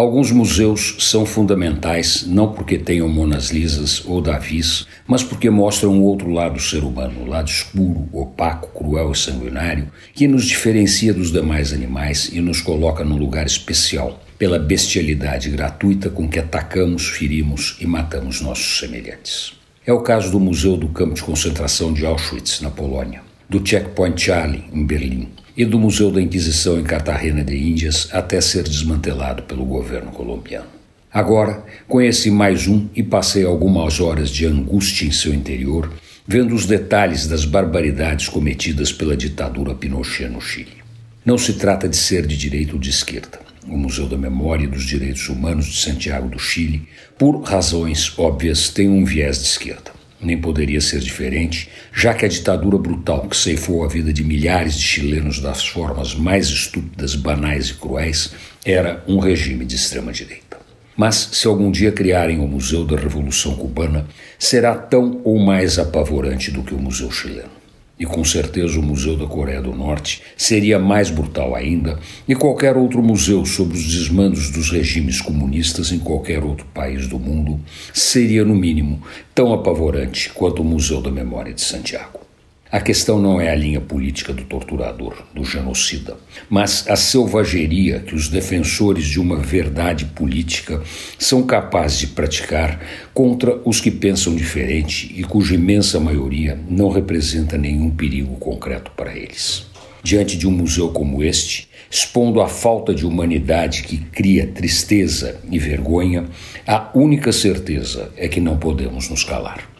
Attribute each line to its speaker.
Speaker 1: Alguns museus são fundamentais não porque tenham Monas Lisas ou Davis, mas porque mostram um outro lado do ser humano, o lado escuro, opaco, cruel e sanguinário, que nos diferencia dos demais animais e nos coloca num lugar especial pela bestialidade gratuita com que atacamos, ferimos e matamos nossos semelhantes. É o caso do Museu do Campo de Concentração de Auschwitz, na Polônia, do Checkpoint Charlie, em Berlim, e do Museu da Inquisição em Cartagena de Índias até ser desmantelado pelo governo colombiano. Agora, conheci mais um e passei algumas horas de angústia em seu interior, vendo os detalhes das barbaridades cometidas pela ditadura Pinochet no Chile. Não se trata de ser de direita ou de esquerda. O Museu da Memória e dos Direitos Humanos de Santiago do Chile, por razões óbvias, tem um viés de esquerda nem poderia ser diferente, já que a ditadura brutal que ceifou a vida de milhares de chilenos das formas mais estúpidas, banais e cruéis era um regime de extrema-direita. Mas, se algum dia criarem o Museu da Revolução Cubana, será tão ou mais apavorante do que o Museu Chileno e com certeza o Museu da Coreia do Norte seria mais brutal ainda, e qualquer outro museu sobre os desmandos dos regimes comunistas em qualquer outro país do mundo seria, no mínimo, tão apavorante quanto o Museu da Memória de Santiago. A questão não é a linha política do torturador, do genocida, mas a selvageria que os defensores de uma verdade política são capazes de praticar contra os que pensam diferente e cuja imensa maioria não representa nenhum perigo concreto para eles. Diante de um museu como este, expondo a falta de humanidade que cria tristeza e vergonha, a única certeza é que não podemos nos calar.